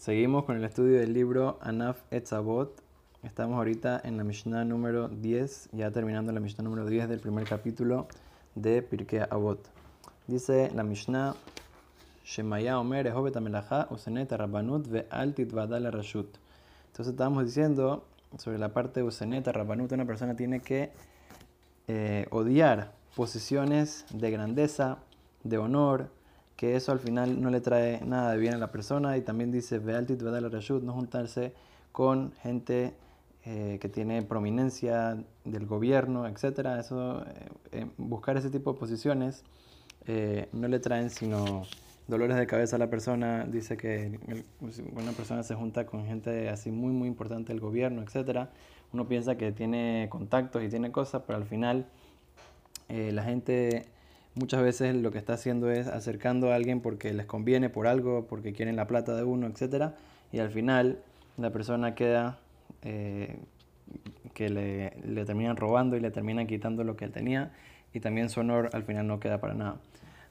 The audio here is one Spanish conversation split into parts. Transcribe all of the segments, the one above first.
Seguimos con el estudio del libro Anaf Etzabot. Estamos ahorita en la Mishnah número 10, ya terminando la Mishnah número 10 del primer capítulo de Pirkei Avot. Dice la Mishnah, Shemaya Omer Usenet Rabbanut Ve'al Titvadal Rashut. Entonces estábamos diciendo sobre la parte de Usenet Rabbanut, una persona tiene que eh, odiar posiciones de grandeza, de honor, que eso al final no le trae nada de bien a la persona y también dice Vealtit Vedal Rashut, no juntarse con gente eh, que tiene prominencia del gobierno, etc. Eso, eh, eh, buscar ese tipo de posiciones no le traen sino dolores de cabeza a la persona. Dice que una persona se junta con gente así muy, muy importante del gobierno, etc. Uno piensa que tiene contactos y tiene cosas, pero al final la gente muchas veces lo que está haciendo es acercando a alguien porque les conviene por algo, porque quieren la plata de uno, etc. Y al final la persona queda eh, que le, le, terminan robando y le terminan quitando lo que él tenía y también su honor al final no queda para nada.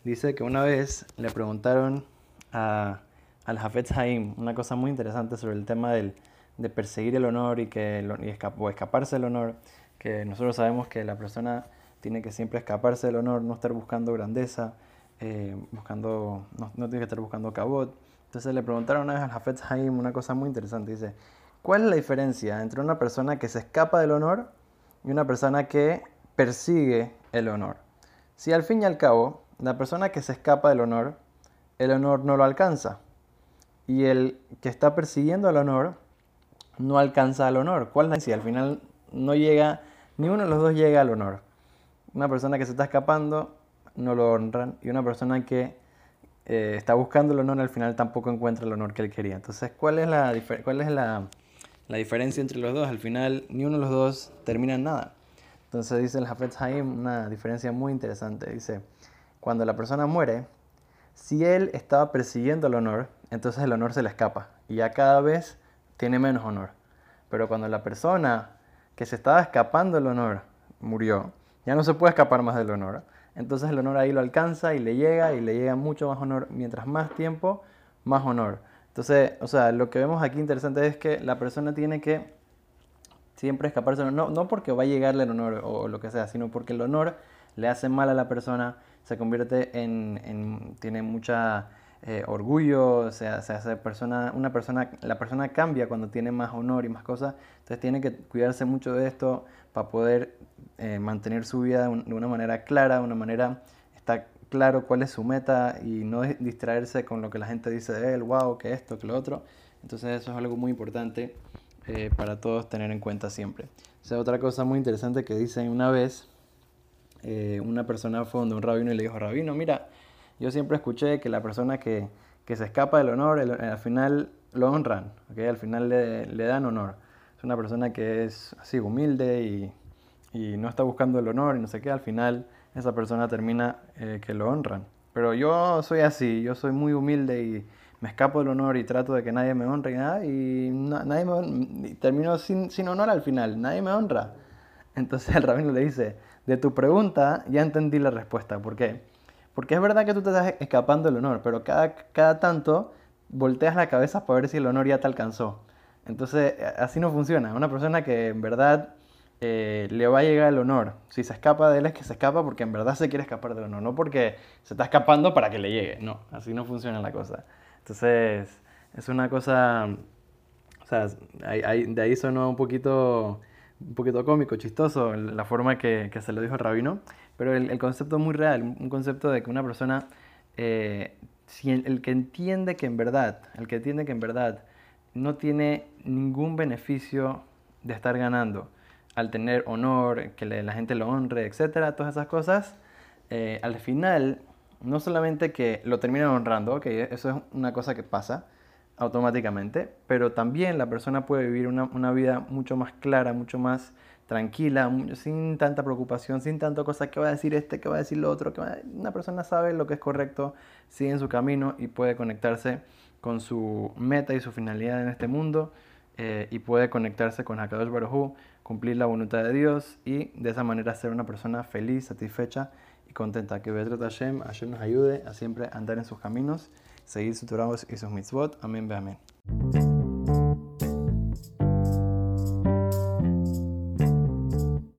Dice que una vez le preguntaron a, al Hafez Haim una cosa muy interesante sobre el tema del, de perseguir el honor y, que, y o escaparse del honor, que nosotros sabemos que la persona tiene que siempre escaparse del honor, no estar buscando grandeza, eh, buscando, no, tiene que estar buscando cabot. Entonces le preguntaron una vez al Hafez Haim una cosa muy interesante. Dice, ¿cuál es la diferencia entre una persona que se escapa del honor y una persona que persigue el honor? Si al fin y al cabo, la persona que se escapa del honor, el honor no lo alcanza. Y el que está persiguiendo el honor, no alcanza el honor. ¿Cuál es? Al final no llega, ni uno de los dos llega al honor. Una persona que se está escapando no lo honran y una persona que eh, está buscando el honor al final tampoco encuentra el honor que él quería. Entonces, ¿cuál es, la, cuál es la, la diferencia entre los dos? Al final, ni uno de los dos termina en nada. Entonces dice el Hafez Haim una diferencia muy interesante. Dice, cuando la persona muere, si él estaba persiguiendo el honor, entonces el honor se le escapa y ya cada vez tiene menos honor. Pero cuando la persona que se estaba escapando del honor murió, ya no se puede escapar más del honor. Entonces el honor ahí lo alcanza y le llega y le llega mucho más honor. Mientras más tiempo, más honor. Entonces, o sea, lo que vemos aquí interesante es que la persona tiene que siempre escaparse. No, no porque va a llegarle el honor o lo que sea, sino porque el honor le hace mal a la persona, se convierte en, en tiene mucha eh, orgullo, o sea, se hace persona, una persona, la persona cambia cuando tiene más honor y más cosas, entonces tiene que cuidarse mucho de esto para poder eh, mantener su vida de una manera clara, de una manera, está claro cuál es su meta y no distraerse con lo que la gente dice de él, wow, que esto, que lo otro. Entonces eso es algo muy importante eh, para todos tener en cuenta siempre. Otra cosa muy interesante que dicen una vez, eh, una persona fue donde un rabino y le dijo, rabino, mira, yo siempre escuché que la persona que, que se escapa del honor, al final lo honran, ¿okay? al final le, le dan honor. Es una persona que es así humilde y y no está buscando el honor y no sé qué, al final esa persona termina eh, que lo honran. Pero yo soy así, yo soy muy humilde y me escapo del honor y trato de que nadie me honre y nada, y nadie me termino sin, sin honor al final, nadie me honra. Entonces el rabino le dice, de tu pregunta ya entendí la respuesta. ¿Por qué? Porque es verdad que tú te estás escapando del honor, pero cada, cada tanto volteas la cabeza para ver si el honor ya te alcanzó. Entonces así no funciona. Una persona que en verdad eh, le va a llegar el honor. Si se escapa de él es que se escapa porque en verdad se quiere escapar del honor, no porque se está escapando para que le llegue. No, así no funciona la cosa. Entonces, es una cosa, o sea, de ahí sonó un poquito, un poquito cómico, chistoso la forma que, se lo dijo el rabino, pero el, concepto es muy real, un concepto de que una persona, eh, el, el que entiende que en verdad, el que entiende que en verdad no tiene ningún beneficio de estar ganando, al tener honor, que la gente lo honre, etcétera, todas esas cosas, eh, al final, no solamente que lo terminan honrando, que eso es una cosa que pasa automáticamente, pero también la persona puede vivir una, una vida mucho más clara, mucho más tranquila, sin tanta preocupación, sin tanta cosa que va a decir este, que va a decir lo otro, que una persona sabe lo que es correcto, sigue en su camino y puede conectarse con su meta y su finalidad en este mundo eh, y puede conectarse con Hakadosh Baruj cumplir la voluntad de Dios y de esa manera ser una persona feliz, satisfecha y contenta. Que Bedrat Hashem, Hashem nos ayude a siempre andar en sus caminos, seguir sus Torah y sus mitzvot. Amén, amén.